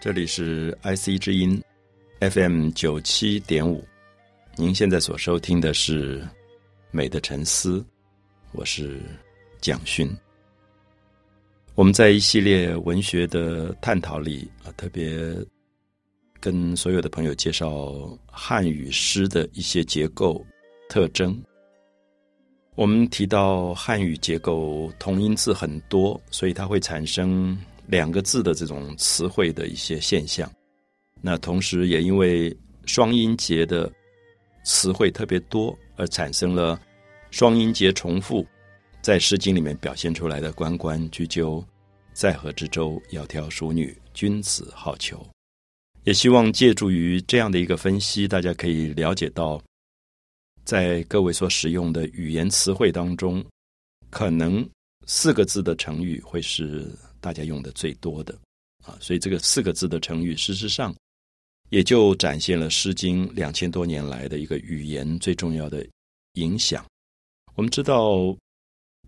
这里是 IC 之音 FM 九七点五，您现在所收听的是《美的沉思》，我是蒋勋。我们在一系列文学的探讨里啊，特别跟所有的朋友介绍汉语诗的一些结构特征。我们提到汉语结构同音字很多，所以它会产生。两个字的这种词汇的一些现象，那同时也因为双音节的词汇特别多，而产生了双音节重复，在《诗经》里面表现出来的“关关雎鸠，在河之洲，窈窕淑女，君子好逑”。也希望借助于这样的一个分析，大家可以了解到，在各位所使用的语言词汇当中，可能四个字的成语会是。大家用的最多的啊，所以这个四个字的成语，事实上也就展现了《诗经》两千多年来的一个语言最重要的影响。我们知道，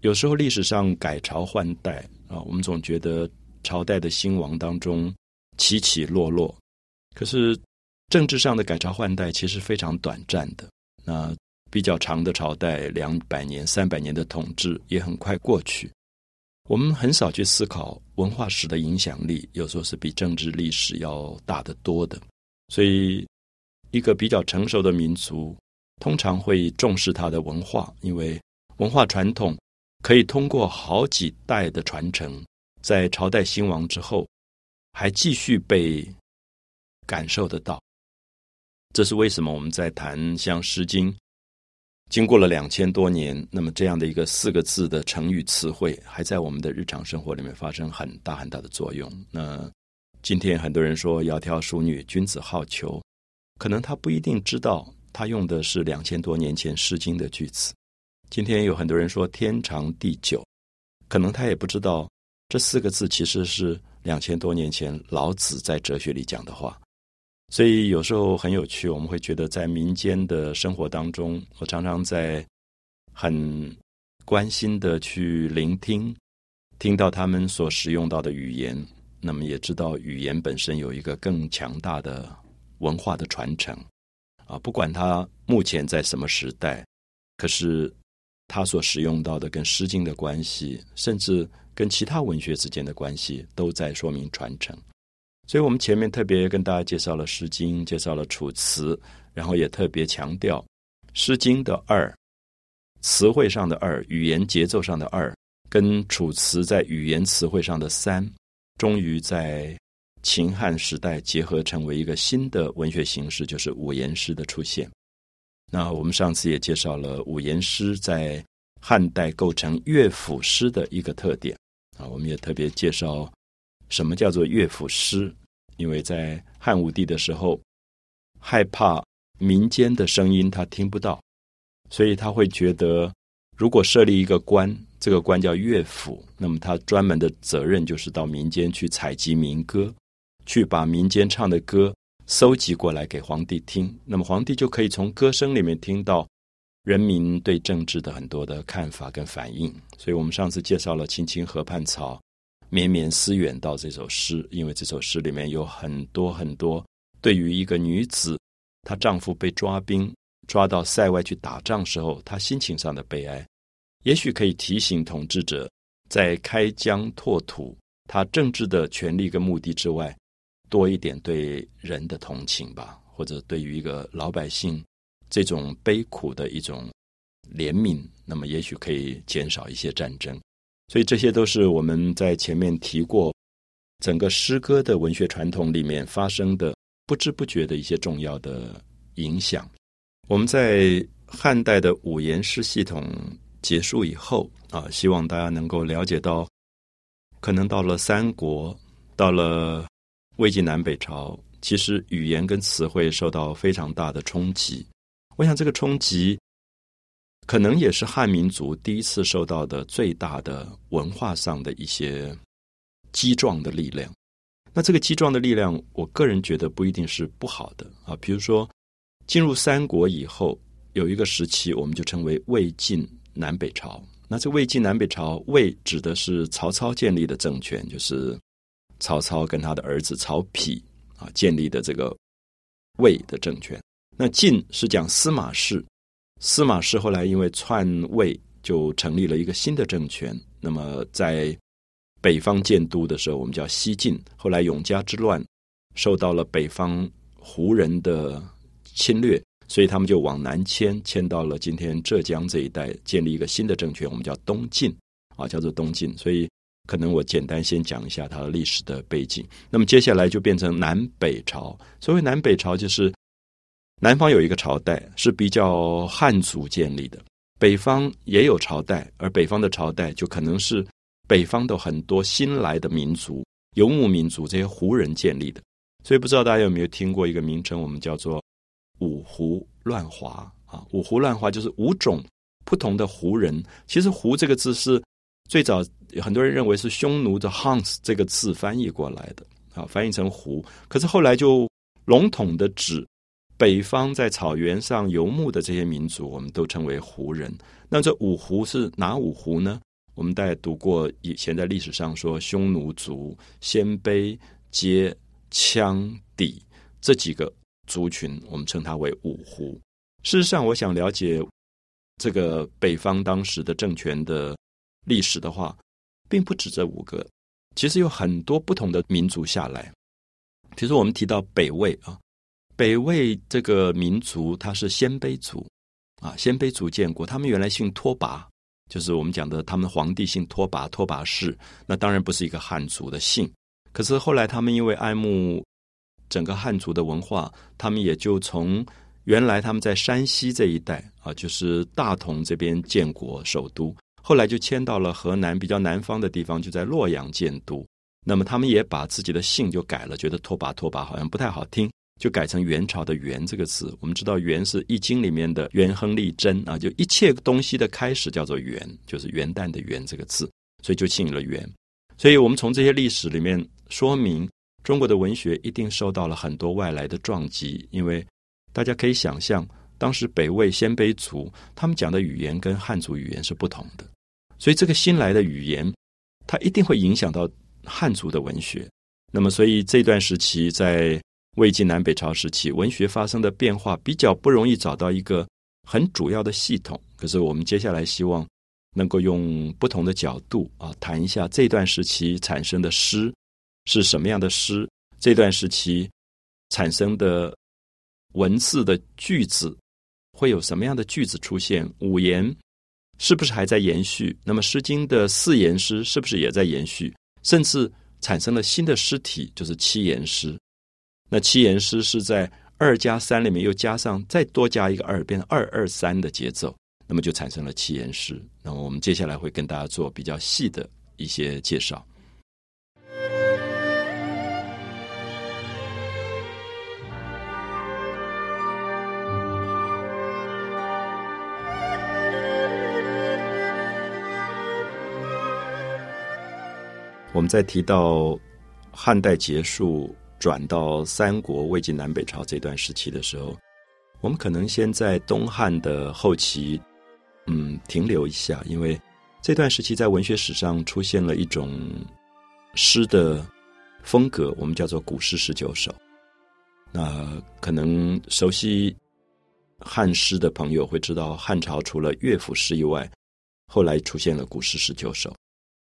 有时候历史上改朝换代啊，我们总觉得朝代的兴亡当中起起落落，可是政治上的改朝换代其实非常短暂的。那比较长的朝代，两百年、三百年的统治也很快过去。我们很少去思考文化史的影响力，有时候是比政治历史要大得多的。所以，一个比较成熟的民族通常会重视它的文化，因为文化传统可以通过好几代的传承，在朝代兴亡之后还继续被感受得到。这是为什么我们在谈像《诗经》。经过了两千多年，那么这样的一个四个字的成语词汇，还在我们的日常生活里面发生很大很大的作用。那今天很多人说“窈窕淑女，君子好逑”，可能他不一定知道他用的是两千多年前《诗经》的句子。今天有很多人说“天长地久”，可能他也不知道这四个字其实是两千多年前老子在哲学里讲的话。所以有时候很有趣，我们会觉得在民间的生活当中，我常常在很关心的去聆听，听到他们所使用到的语言，那么也知道语言本身有一个更强大的文化的传承啊，不管它目前在什么时代，可是它所使用到的跟《诗经》的关系，甚至跟其他文学之间的关系，都在说明传承。所以我们前面特别跟大家介绍了《诗经》，介绍了《楚辞》，然后也特别强调《诗经》的二词汇上的二，语言节奏上的二，跟《楚辞》在语言词汇上的三，终于在秦汉时代结合成为一个新的文学形式，就是五言诗的出现。那我们上次也介绍了五言诗在汉代构成乐府诗的一个特点啊，我们也特别介绍。什么叫做乐府诗？因为在汉武帝的时候，害怕民间的声音他听不到，所以他会觉得，如果设立一个官，这个官叫乐府，那么他专门的责任就是到民间去采集民歌，去把民间唱的歌搜集过来给皇帝听。那么皇帝就可以从歌声里面听到人民对政治的很多的看法跟反应。所以我们上次介绍了“青青河畔草”。绵绵思远到这首诗，因为这首诗里面有很多很多对于一个女子，她丈夫被抓兵抓到塞外去打仗时候，她心情上的悲哀，也许可以提醒统治者在开疆拓土、他政治的权利跟目的之外，多一点对人的同情吧，或者对于一个老百姓这种悲苦的一种怜悯，那么也许可以减少一些战争。所以这些都是我们在前面提过，整个诗歌的文学传统里面发生的不知不觉的一些重要的影响。我们在汉代的五言诗系统结束以后啊，希望大家能够了解到，可能到了三国，到了魏晋南北朝，其实语言跟词汇受到非常大的冲击。我想这个冲击。可能也是汉民族第一次受到的最大的文化上的一些激壮的力量。那这个激壮的力量，我个人觉得不一定是不好的啊。比如说，进入三国以后，有一个时期，我们就称为魏晋南北朝。那这魏晋南北朝，魏指的是曹操建立的政权，就是曹操跟他的儿子曹丕啊建立的这个魏的政权。那晋是讲司马氏，司马氏后来因为篡位，就成立了一个新的政权。那么在北方建都的时候，我们叫西晋。后来永嘉之乱，受到了北方胡人的侵略，所以他们就往南迁，迁到了今天浙江这一带，建立一个新的政权，我们叫东晋啊，叫做东晋。所以可能我简单先讲一下它的历史的背景。那么接下来就变成南北朝。所谓南北朝，就是南方有一个朝代是比较汉族建立的，北方也有朝代，而北方的朝代就可能是。北方的很多新来的民族，游牧民族，这些胡人建立的，所以不知道大家有没有听过一个名称，我们叫做五胡乱华啊。五胡乱华就是五种不同的胡人。其实“胡”这个字是最早很多人认为是匈奴的 “Hans” 这个字翻译过来的啊，翻译成“胡”。可是后来就笼统的指北方在草原上游牧的这些民族，我们都称为胡人。那这五胡是哪五胡呢？我们大家读过以前在历史上说，匈奴族、鲜卑、羯、羌、氐这几个族群，我们称它为五胡。事实上，我想了解这个北方当时的政权的历史的话，并不止这五个，其实有很多不同的民族下来。比如说，我们提到北魏啊，北魏这个民族它是鲜卑族啊，鲜卑族建国，他们原来姓拓跋。就是我们讲的，他们皇帝姓拓跋，拓跋氏，那当然不是一个汉族的姓。可是后来他们因为爱慕整个汉族的文化，他们也就从原来他们在山西这一带啊，就是大同这边建国首都，后来就迁到了河南比较南方的地方，就在洛阳建都。那么他们也把自己的姓就改了，觉得拓跋拓跋好像不太好听。就改成元朝的“元”这个字。我们知道“元”是《易经》里面的元亨利贞啊，就一切东西的开始叫做“元”，就是元旦的“元”这个字，所以就姓了元。所以我们从这些历史里面说明，中国的文学一定受到了很多外来的撞击，因为大家可以想象，当时北魏鲜卑族他们讲的语言跟汉族语言是不同的，所以这个新来的语言，它一定会影响到汉族的文学。那么，所以这段时期在。魏晋南北朝时期，文学发生的变化比较不容易找到一个很主要的系统。可是，我们接下来希望能够用不同的角度啊，谈一下这段时期产生的诗是什么样的诗，这段时期产生的文字的句子会有什么样的句子出现？五言是不是还在延续？那么，《诗经》的四言诗是不是也在延续？甚至产生了新的诗体，就是七言诗。那七言诗是在二加三里面又加上再多加一个二，变成二二三的节奏，那么就产生了七言诗。那么我们接下来会跟大家做比较细的一些介绍。我们在提到汉代结束。转到三国、魏晋南北朝这段时期的时候，我们可能先在东汉的后期，嗯，停留一下，因为这段时期在文学史上出现了一种诗的风格，我们叫做古诗十九首。那可能熟悉汉诗的朋友会知道，汉朝除了乐府诗以外，后来出现了古诗十九首。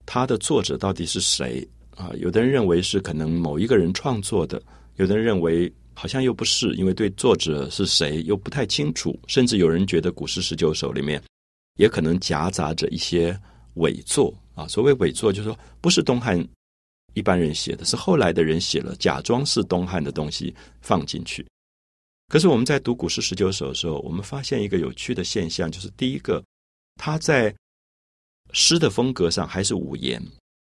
它的作者到底是谁？啊，有的人认为是可能某一个人创作的，有的人认为好像又不是，因为对作者是谁又不太清楚，甚至有人觉得《古诗十九首》里面也可能夹杂着一些伪作啊。所谓伪作，就是说不是东汉一般人写的，是后来的人写了，假装是东汉的东西放进去。可是我们在读《古诗十九首》的时候，我们发现一个有趣的现象，就是第一个，他在诗的风格上还是五言。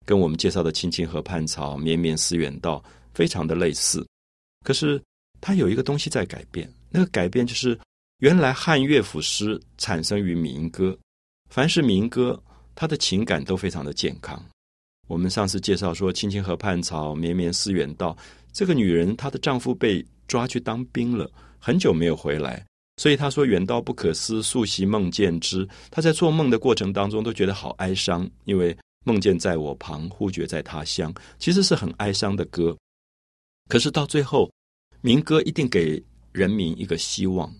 跟我们介绍的“青青河畔草，绵绵思远道”非常的类似，可是它有一个东西在改变。那个改变就是，原来汉乐府诗产生于民歌，凡是民歌，它的情感都非常的健康。我们上次介绍说，“青青河畔草，绵绵思远道”，这个女人她的丈夫被抓去当兵了，很久没有回来，所以她说：“远道不可思，素习梦见之。”她在做梦的过程当中都觉得好哀伤，因为。梦见在我旁，忽觉在他乡，其实是很哀伤的歌。可是到最后，民歌一定给人民一个希望，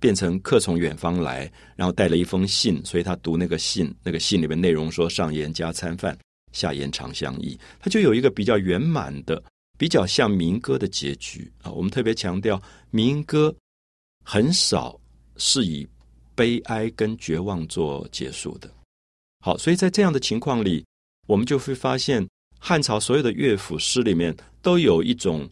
变成客从远方来，然后带了一封信，所以他读那个信，那个信里面内容说：上言加餐饭，下言长相忆，他就有一个比较圆满的、比较像民歌的结局啊。我们特别强调，民歌很少是以悲哀跟绝望做结束的。好，所以在这样的情况里，我们就会发现汉朝所有的乐府诗里面都有一种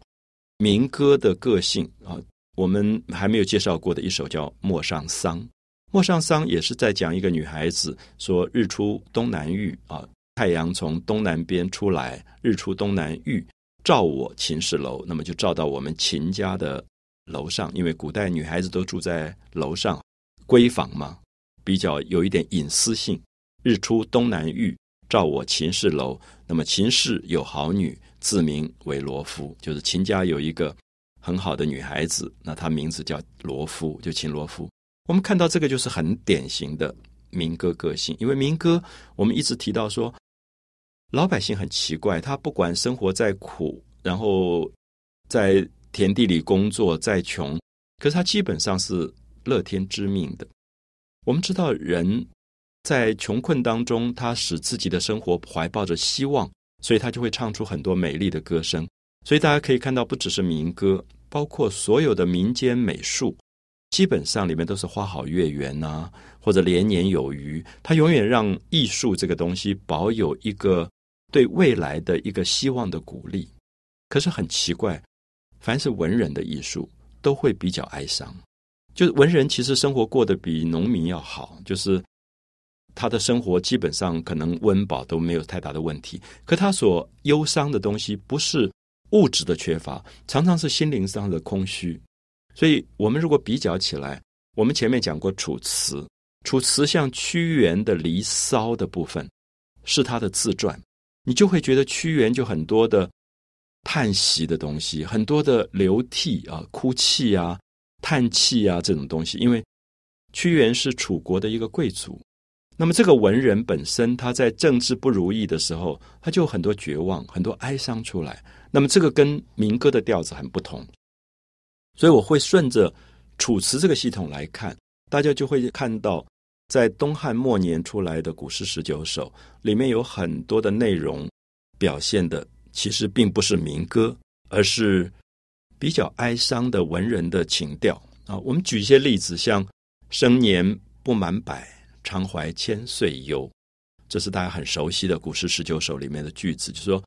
民歌的个性啊。我们还没有介绍过的一首叫《陌上桑》，《陌上桑》也是在讲一个女孩子说：“日出东南隅啊，太阳从东南边出来，日出东南隅，照我秦氏楼。”那么就照到我们秦家的楼上，因为古代女孩子都住在楼上，闺房嘛，比较有一点隐私性。日出东南隅，照我秦氏楼。那么秦氏有好女，自名为罗敷，就是秦家有一个很好的女孩子，那她名字叫罗敷，就秦罗敷。我们看到这个就是很典型的民歌个性，因为民歌我们一直提到说，老百姓很奇怪，他不管生活再苦，然后在田地里工作再穷，可是他基本上是乐天知命的。我们知道人。在穷困当中，他使自己的生活怀抱着希望，所以他就会唱出很多美丽的歌声。所以大家可以看到，不只是民歌，包括所有的民间美术，基本上里面都是花好月圆呐，或者连年有余。它永远让艺术这个东西保有一个对未来的一个希望的鼓励。可是很奇怪，凡是文人的艺术都会比较哀伤，就是文人其实生活过得比农民要好，就是。他的生活基本上可能温饱都没有太大的问题，可他所忧伤的东西不是物质的缺乏，常常是心灵上的空虚。所以，我们如果比较起来，我们前面讲过《楚辞》，《楚辞》像屈原的《离骚》的部分是他的自传，你就会觉得屈原就很多的叹息的东西，很多的流涕啊、哭泣啊、叹气啊这种东西，因为屈原是楚国的一个贵族。那么，这个文人本身，他在政治不如意的时候，他就很多绝望、很多哀伤出来。那么，这个跟民歌的调子很不同。所以，我会顺着《楚辞》这个系统来看，大家就会看到，在东汉末年出来的《古诗十九首》里面有很多的内容，表现的其实并不是民歌，而是比较哀伤的文人的情调啊。我们举一些例子，像“生年不满百”。常怀千岁忧，这是大家很熟悉的《古诗十九首》里面的句子，就是说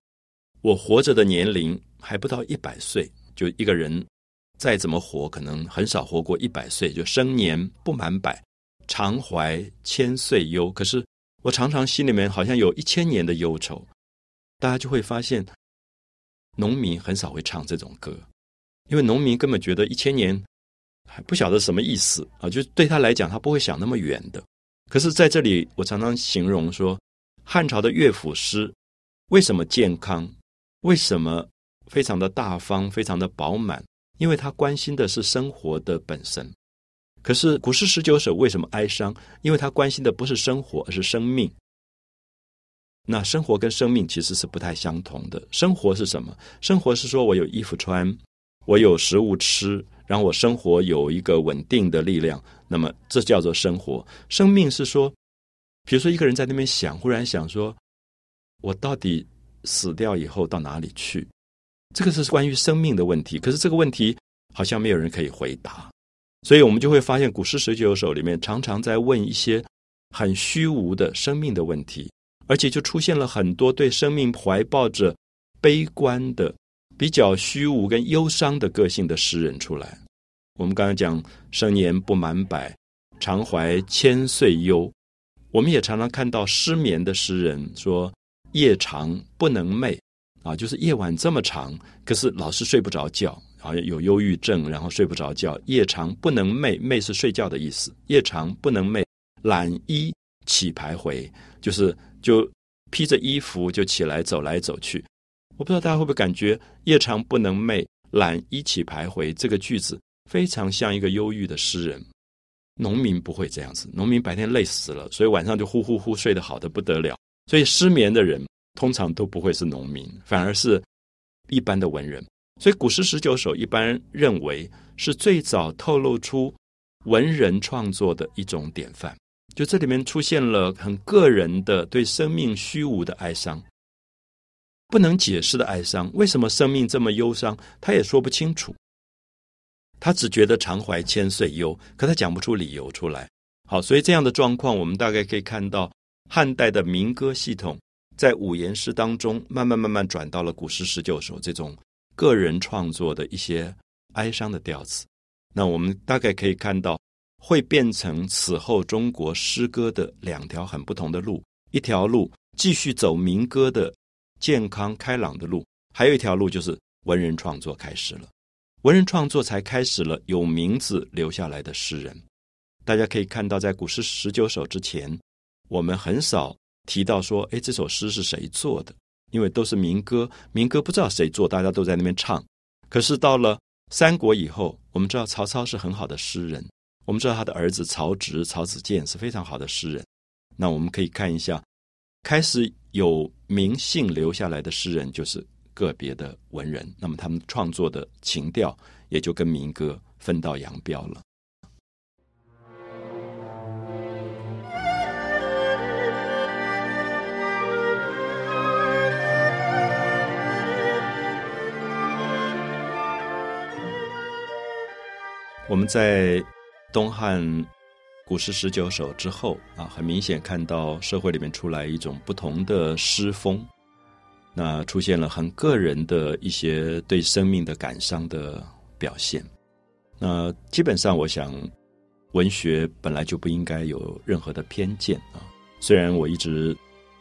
我活着的年龄还不到一百岁，就一个人再怎么活，可能很少活过一百岁，就生年不满百，常怀千岁忧。可是我常常心里面好像有一千年的忧愁，大家就会发现，农民很少会唱这种歌，因为农民根本觉得一千年还不晓得什么意思啊，就对他来讲，他不会想那么远的。可是，在这里，我常常形容说，汉朝的乐府诗为什么健康？为什么非常的大方、非常的饱满？因为他关心的是生活的本身。可是《古诗十九首》为什么哀伤？因为他关心的不是生活，而是生命。那生活跟生命其实是不太相同的。生活是什么？生活是说我有衣服穿，我有食物吃。让我生活有一个稳定的力量，那么这叫做生活。生命是说，比如说一个人在那边想，忽然想说，我到底死掉以后到哪里去？这个是关于生命的问题。可是这个问题好像没有人可以回答，所以我们就会发现《古诗十九首》里面常常在问一些很虚无的生命的问题，而且就出现了很多对生命怀抱着悲观的。比较虚无跟忧伤的个性的诗人出来。我们刚刚讲生年不满百，常怀千岁忧。我们也常常看到失眠的诗人说夜长不能寐啊，就是夜晚这么长，可是老是睡不着觉，好像有忧郁症，然后睡不着觉。夜长不能寐，寐是睡觉的意思。夜长不能寐，懒衣起徘徊，就是就披着衣服就起来走来走去。我不知道大家会不会感觉“夜长不能寐，懒一起徘徊”这个句子非常像一个忧郁的诗人。农民不会这样子，农民白天累死了，所以晚上就呼呼呼睡得好的不得了。所以失眠的人通常都不会是农民，反而是一般的文人。所以古诗十九首一般认为是最早透露出文人创作的一种典范。就这里面出现了很个人的对生命虚无的哀伤，不能解释的哀伤。为什么生命这么忧伤？他也说不清楚。他只觉得常怀千岁忧，可他讲不出理由出来。好，所以这样的状况，我们大概可以看到汉代的民歌系统在五言诗当中，慢慢慢慢转到了古诗十九首这种个人创作的一些哀伤的调子。那我们大概可以看到。会变成此后中国诗歌的两条很不同的路，一条路继续走民歌的健康开朗的路，还有一条路就是文人创作开始了。文人创作才开始了有名字留下来的诗人。大家可以看到，在古诗十九首之前，我们很少提到说，哎，这首诗是谁做的？因为都是民歌，民歌不知道谁做，大家都在那边唱。可是到了三国以后，我们知道曹操是很好的诗人。我们知道他的儿子曹植、曹子建是非常好的诗人。那我们可以看一下，开始有名姓留下来的诗人，就是个别的文人。那么他们创作的情调也就跟民歌分道扬镳了。我们在。东汉古诗十九首之后啊，很明显看到社会里面出来一种不同的诗风，那出现了很个人的一些对生命的感伤的表现。那基本上，我想文学本来就不应该有任何的偏见啊。虽然我一直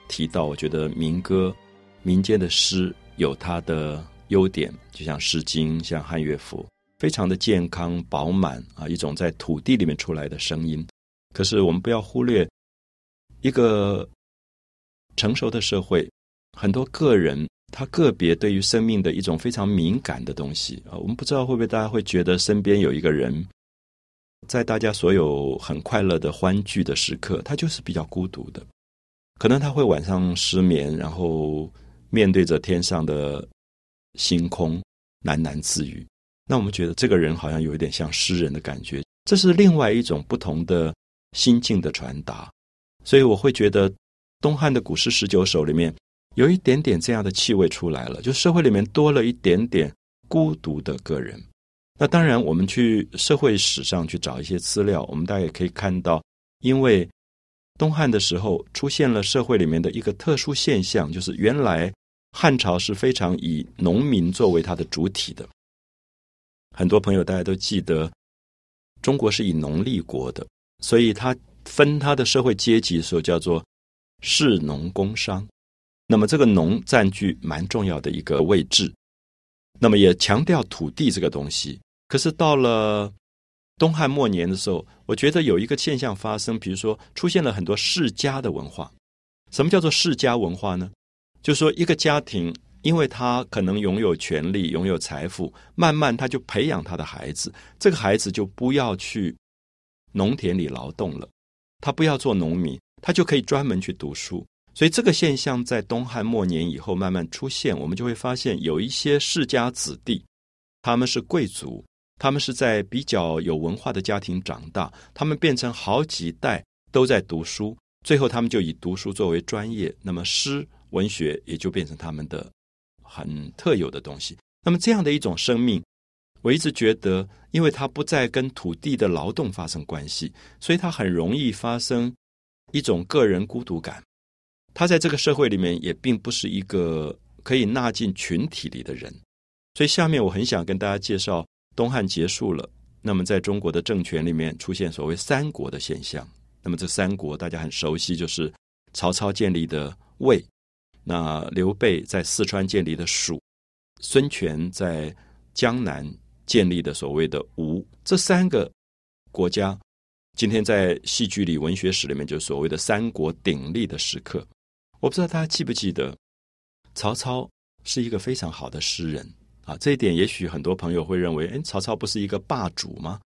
提到，我觉得民歌、民间的诗有它的优点，就像《诗经》、像汉乐府。非常的健康饱满啊，一种在土地里面出来的声音。可是我们不要忽略，一个成熟的社会，很多个人他个别对于生命的一种非常敏感的东西啊。我们不知道会不会大家会觉得身边有一个人，在大家所有很快乐的欢聚的时刻，他就是比较孤独的。可能他会晚上失眠，然后面对着天上的星空喃喃自语。那我们觉得这个人好像有一点像诗人的感觉，这是另外一种不同的心境的传达。所以我会觉得东汉的古诗十九首里面有一点点这样的气味出来了，就社会里面多了一点点孤独的个人。那当然，我们去社会史上去找一些资料，我们大家也可以看到，因为东汉的时候出现了社会里面的一个特殊现象，就是原来汉朝是非常以农民作为它的主体的。很多朋友大家都记得，中国是以农立国的，所以他分他的社会阶级的时候叫做士农工商。那么这个农占据蛮重要的一个位置，那么也强调土地这个东西。可是到了东汉末年的时候，我觉得有一个现象发生，比如说出现了很多世家的文化。什么叫做世家文化呢？就是说一个家庭。因为他可能拥有权力、拥有财富，慢慢他就培养他的孩子，这个孩子就不要去农田里劳动了，他不要做农民，他就可以专门去读书。所以这个现象在东汉末年以后慢慢出现，我们就会发现有一些世家子弟，他们是贵族，他们是在比较有文化的家庭长大，他们变成好几代都在读书，最后他们就以读书作为专业，那么诗文学也就变成他们的。很特有的东西。那么这样的一种生命，我一直觉得，因为它不再跟土地的劳动发生关系，所以它很容易发生一种个人孤独感。他在这个社会里面也并不是一个可以纳进群体里的人。所以下面我很想跟大家介绍，东汉结束了，那么在中国的政权里面出现所谓三国的现象。那么这三国大家很熟悉，就是曹操建立的魏。那刘备在四川建立的蜀，孙权在江南建立的所谓的吴，这三个国家，今天在戏剧里、文学史里面，就所谓的三国鼎立的时刻。我不知道大家记不记得，曹操是一个非常好的诗人啊。这一点也许很多朋友会认为，哎，曹操不是一个霸主吗？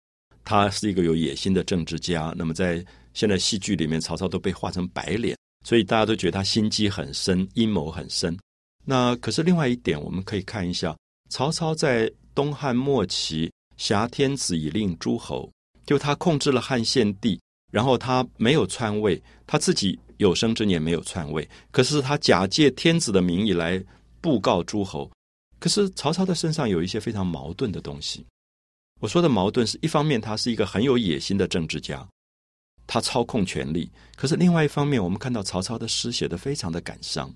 他是一个有野心的政治家。那么在现在戏剧里面，曹操都被画成白脸。所以大家都觉得他心机很深，阴谋很深。那可是另外一点，我们可以看一下，曹操在东汉末期挟天子以令诸侯，就他控制了汉献帝，然后他没有篡位，他自己有生之年没有篡位，可是他假借天子的名义来布告诸侯。可是曹操的身上有一些非常矛盾的东西。我说的矛盾是一方面，他是一个很有野心的政治家，他操控权力；可是另外一方面，我们看到曹操的诗写的非常的感伤。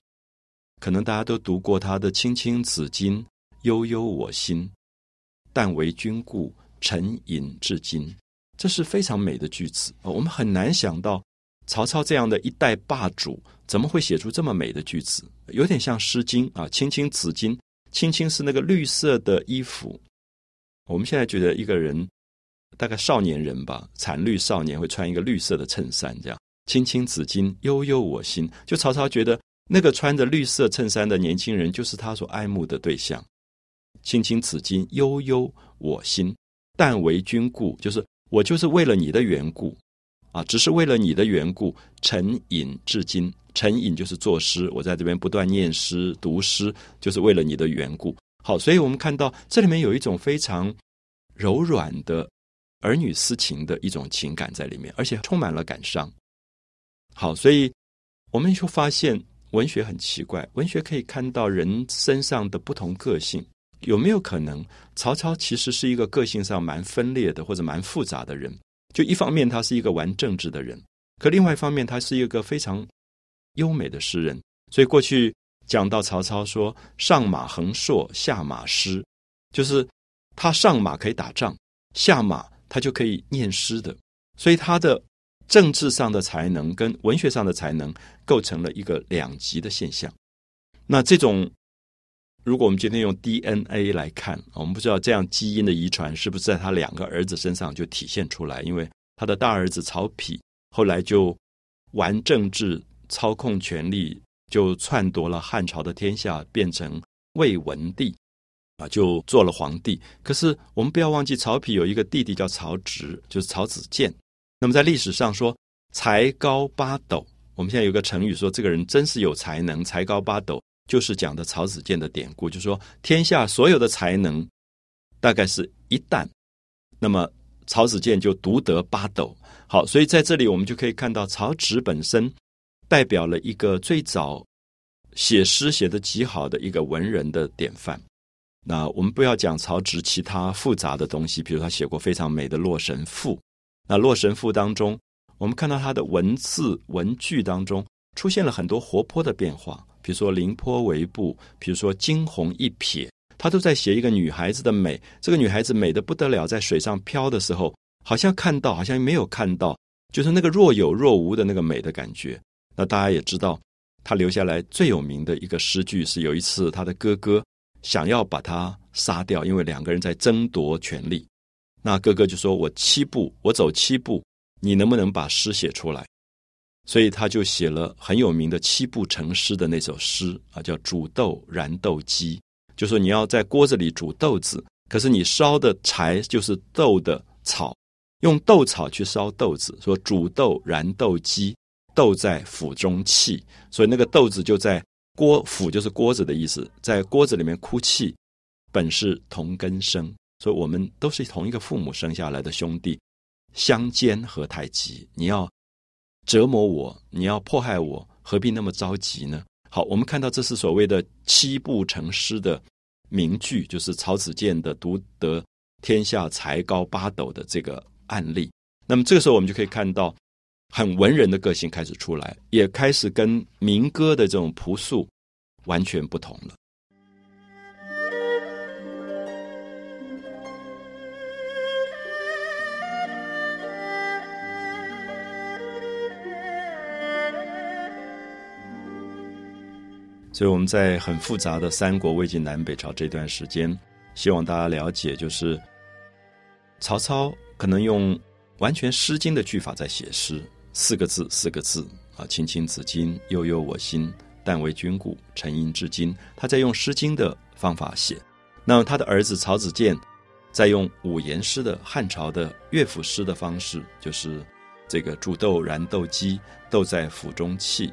可能大家都读过他的“青青子衿，悠悠我心。但为君故，沉吟至今。”这是非常美的句子。我们很难想到曹操这样的一代霸主，怎么会写出这么美的句子？有点像《诗经》啊，“青青子衿”，“青青”是那个绿色的衣服。我们现在觉得一个人大概少年人吧，残绿少年会穿一个绿色的衬衫，这样“青青子衿，悠悠我心”。就曹操觉得。那个穿着绿色衬衫的年轻人，就是他所爱慕的对象。青青子衿，悠悠我心。但为君故，就是我就是为了你的缘故啊，只是为了你的缘故，沉吟至今。沉吟就是作诗，我在这边不断念诗、读诗，就是为了你的缘故。好，所以我们看到这里面有一种非常柔软的儿女私情的一种情感在里面，而且充满了感伤。好，所以我们就发现。文学很奇怪，文学可以看到人身上的不同个性。有没有可能，曹操其实是一个个性上蛮分裂的，或者蛮复杂的人？就一方面他是一个玩政治的人，可另外一方面他是一个非常优美的诗人。所以过去讲到曹操说“上马横槊，下马诗”，就是他上马可以打仗，下马他就可以念诗的。所以他的。政治上的才能跟文学上的才能构成了一个两极的现象。那这种，如果我们今天用 DNA 来看，我们不知道这样基因的遗传是不是在他两个儿子身上就体现出来？因为他的大儿子曹丕后来就玩政治、操控权力，就篡夺了汉朝的天下，变成魏文帝啊，就做了皇帝。可是我们不要忘记，曹丕有一个弟弟叫曹植，就是曹子建。那么在历史上说才高八斗，我们现在有个成语说这个人真是有才能，才高八斗就是讲的曹子建的典故，就是说天下所有的才能大概是一担，那么曹子建就独得八斗。好，所以在这里我们就可以看到曹植本身代表了一个最早写诗写的极好的一个文人的典范。那我们不要讲曹植其他复杂的东西，比如他写过非常美的《洛神赋》。那《洛神赋》当中，我们看到他的文字文句当中出现了很多活泼的变化，比如说“凌波微步”，比如说“惊鸿一瞥”，他都在写一个女孩子的美。这个女孩子美的不得了，在水上漂的时候，好像看到，好像没有看到，就是那个若有若无的那个美的感觉。那大家也知道，他留下来最有名的一个诗句是：有一次他的哥哥想要把他杀掉，因为两个人在争夺权力。那哥哥就说：“我七步，我走七步，你能不能把诗写出来？”所以他就写了很有名的七步成诗的那首诗啊，叫《煮豆燃豆萁》，就说你要在锅子里煮豆子，可是你烧的柴就是豆的草，用豆草去烧豆子。说煮豆燃豆萁，豆在釜中泣，所以那个豆子就在锅釜就是锅子的意思，在锅子里面哭泣。本是同根生。所以我们都是同一个父母生下来的兄弟，相煎何太急？你要折磨我，你要迫害我，何必那么着急呢？好，我们看到这是所谓的七步成诗的名句，就是曹子建的独得天下才高八斗的这个案例。那么这个时候，我们就可以看到很文人的个性开始出来，也开始跟民歌的这种朴素完全不同了。所以我们在很复杂的三国、魏晋南北朝这段时间，希望大家了解，就是曹操可能用完全《诗经》的句法在写诗，四个字，四个字啊，“青青子衿，悠悠我心。但为君故，沉吟至今。”他在用《诗经》的方法写。那么他的儿子曹子建在用五言诗的汉朝的乐府诗的方式，就是这个煮豆燃豆萁，豆在釜中泣。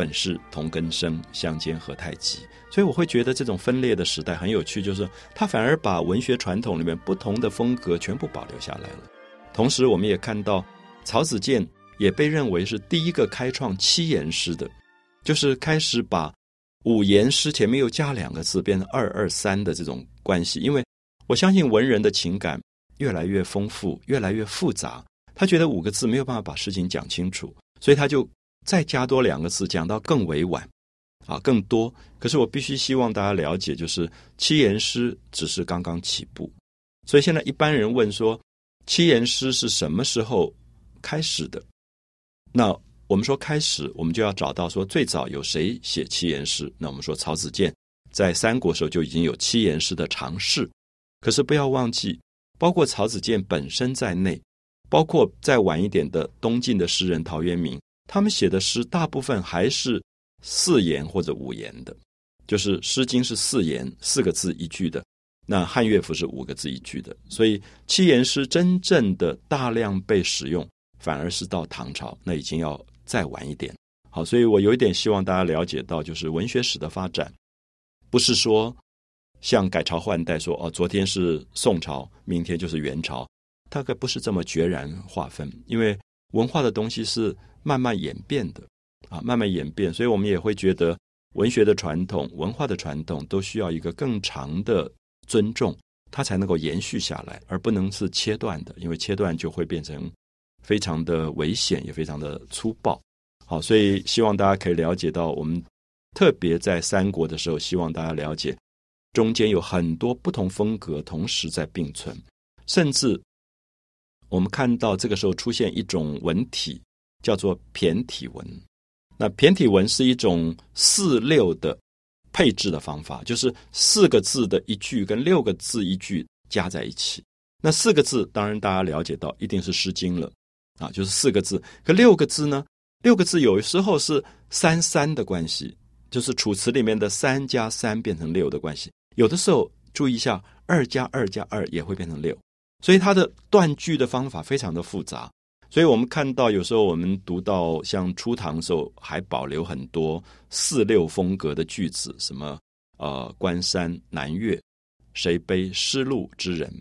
本是同根生，相煎何太急。所以我会觉得这种分裂的时代很有趣，就是它反而把文学传统里面不同的风格全部保留下来了。同时，我们也看到曹子建也被认为是第一个开创七言诗的，就是开始把五言诗前面又加两个字，变成二二三的这种关系。因为我相信文人的情感越来越丰富，越来越复杂，他觉得五个字没有办法把事情讲清楚，所以他就再加多两个字，讲到更委婉。啊，更多。可是我必须希望大家了解，就是七言诗只是刚刚起步。所以现在一般人问说，七言诗是什么时候开始的？那我们说开始，我们就要找到说最早有谁写七言诗。那我们说曹子建在三国时候就已经有七言诗的尝试。可是不要忘记，包括曹子建本身在内，包括再晚一点的东晋的诗人陶渊明，他们写的诗大部分还是。四言或者五言的，就是《诗经》是四言，四个字一句的。那汉乐府是五个字一句的，所以七言诗真正的大量被使用，反而是到唐朝，那已经要再晚一点。好，所以我有一点希望大家了解到，就是文学史的发展，不是说像改朝换代，说哦，昨天是宋朝，明天就是元朝，大概不是这么决然划分，因为文化的东西是慢慢演变的。啊，慢慢演变，所以我们也会觉得文学的传统、文化的传统都需要一个更长的尊重，它才能够延续下来，而不能是切断的，因为切断就会变成非常的危险，也非常的粗暴。好，所以希望大家可以了解到，我们特别在三国的时候，希望大家了解中间有很多不同风格同时在并存，甚至我们看到这个时候出现一种文体，叫做骈体文。那骈体文是一种四六的配置的方法，就是四个字的一句跟六个字一句加在一起。那四个字当然大家了解到一定是《诗经》了啊，就是四个字。可六个字呢？六个字有时候是三三的关系，就是《楚辞》里面的三加三变成六的关系。有的时候注意一下，二加二加二也会变成六，所以它的断句的方法非常的复杂。所以我们看到，有时候我们读到像初唐时候，还保留很多四六风格的句子，什么呃，关山南岳，谁悲失路之人？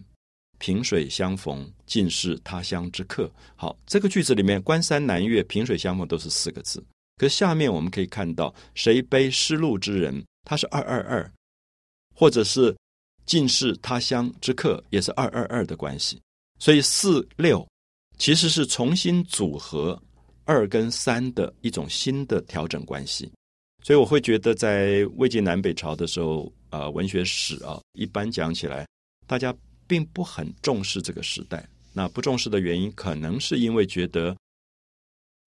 萍水相逢，尽是他乡之客。好，这个句子里面，关山南岳、萍水相逢都是四个字。可下面我们可以看到，谁悲失路之人？它是二二二，或者是尽是他乡之客，也是二二二的关系。所以四六。其实是重新组合二跟三的一种新的调整关系，所以我会觉得在魏晋南北朝的时候，呃，文学史啊，一般讲起来，大家并不很重视这个时代。那不重视的原因，可能是因为觉得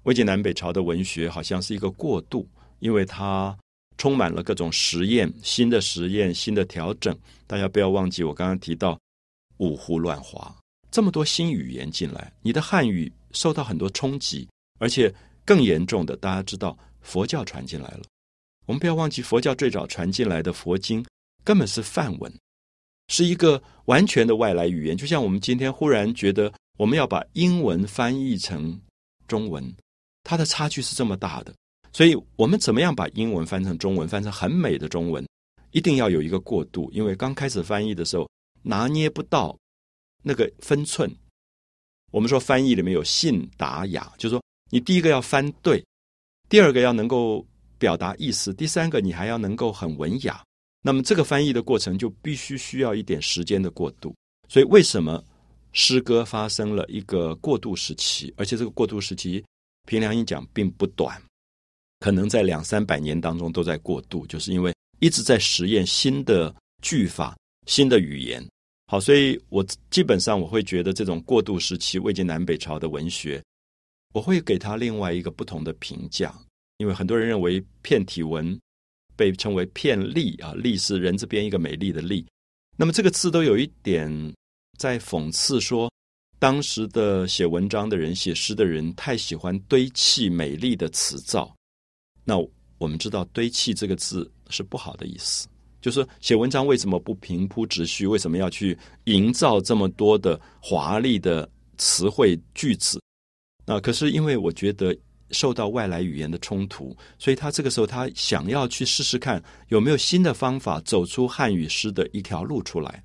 魏晋南北朝的文学好像是一个过渡，因为它充满了各种实验、新的实验、新的调整。大家不要忘记，我刚刚提到五胡乱华。这么多新语言进来，你的汉语受到很多冲击，而且更严重的，大家知道佛教传进来了。我们不要忘记，佛教最早传进来的佛经根本是梵文，是一个完全的外来语言。就像我们今天忽然觉得我们要把英文翻译成中文，它的差距是这么大的。所以，我们怎么样把英文翻成中文，翻成很美的中文，一定要有一个过渡，因为刚开始翻译的时候拿捏不到。那个分寸，我们说翻译里面有信达雅，就是说你第一个要翻对，第二个要能够表达意思，第三个你还要能够很文雅。那么这个翻译的过程就必须需要一点时间的过渡。所以为什么诗歌发生了一个过渡时期？而且这个过渡时期，凭良心讲并不短，可能在两三百年当中都在过渡，就是因为一直在实验新的句法、新的语言。好，所以我基本上我会觉得这种过渡时期魏晋南北朝的文学，我会给他另外一个不同的评价，因为很多人认为片体文被称为片丽啊，丽是人字边一个美丽的丽，那么这个字都有一点在讽刺说，当时的写文章的人、写诗的人太喜欢堆砌美丽的词藻，那我们知道堆砌这个字是不好的意思。就是写文章为什么不平铺直叙？为什么要去营造这么多的华丽的词汇句子？那可是因为我觉得受到外来语言的冲突，所以他这个时候他想要去试试看有没有新的方法走出汉语诗的一条路出来。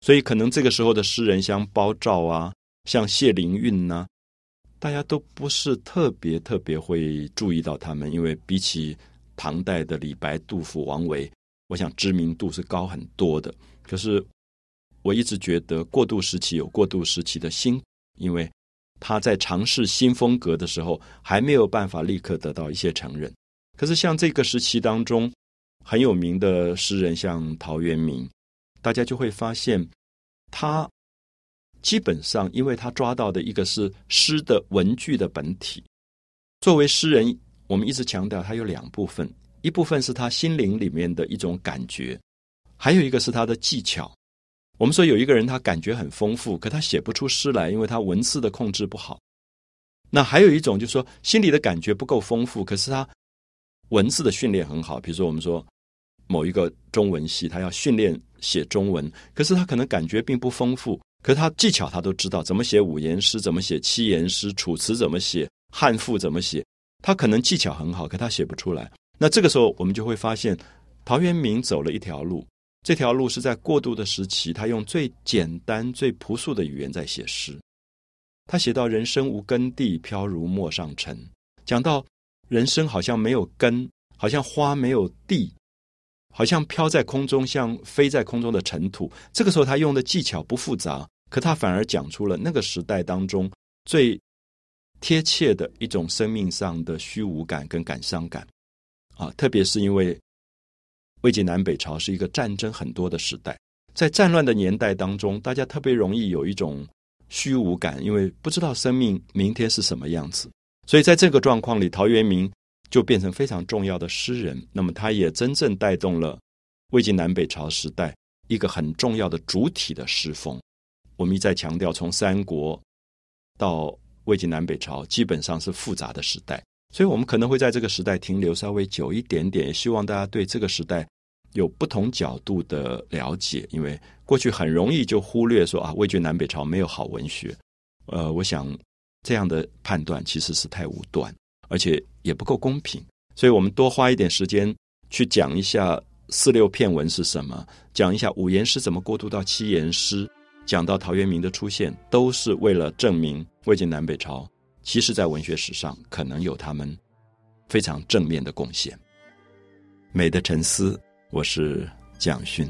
所以可能这个时候的诗人像包照啊，像谢灵运呐，大家都不是特别特别会注意到他们，因为比起唐代的李白、杜甫、王维，我想知名度是高很多的。可是我一直觉得过渡时期有过渡时期的辛，因为。他在尝试新风格的时候，还没有办法立刻得到一些承认。可是像这个时期当中很有名的诗人，像陶渊明，大家就会发现，他基本上因为他抓到的一个是诗的文句的本体。作为诗人，我们一直强调他有两部分，一部分是他心灵里面的一种感觉，还有一个是他的技巧。我们说有一个人，他感觉很丰富，可他写不出诗来，因为他文字的控制不好。那还有一种，就是说心里的感觉不够丰富，可是他文字的训练很好。比如说，我们说某一个中文系，他要训练写中文，可是他可能感觉并不丰富，可是他技巧他都知道，怎么写五言诗，怎么写七言诗，楚辞怎么写，汉赋怎么写，他可能技巧很好，可他写不出来。那这个时候，我们就会发现，陶渊明走了一条路。这条路是在过渡的时期，他用最简单、最朴素的语言在写诗。他写到“人生无根蒂，飘如陌上尘”，讲到人生好像没有根，好像花没有地，好像飘在空中，像飞在空中的尘土。这个时候，他用的技巧不复杂，可他反而讲出了那个时代当中最贴切的一种生命上的虚无感跟感伤感啊！特别是因为。魏晋南北朝是一个战争很多的时代，在战乱的年代当中，大家特别容易有一种虚无感，因为不知道生命明天是什么样子。所以在这个状况里，陶渊明就变成非常重要的诗人。那么，他也真正带动了魏晋南北朝时代一个很重要的主体的诗风。我们一再强调，从三国到魏晋南北朝，基本上是复杂的时代。所以，我们可能会在这个时代停留稍微久一点点，希望大家对这个时代有不同角度的了解。因为过去很容易就忽略说啊，魏晋南北朝没有好文学。呃，我想这样的判断其实是太武断，而且也不够公平。所以我们多花一点时间去讲一下四六片文是什么，讲一下五言诗怎么过渡到七言诗，讲到陶渊明的出现，都是为了证明魏晋南北朝。其实，在文学史上，可能有他们非常正面的贡献。美的沉思，我是蒋勋。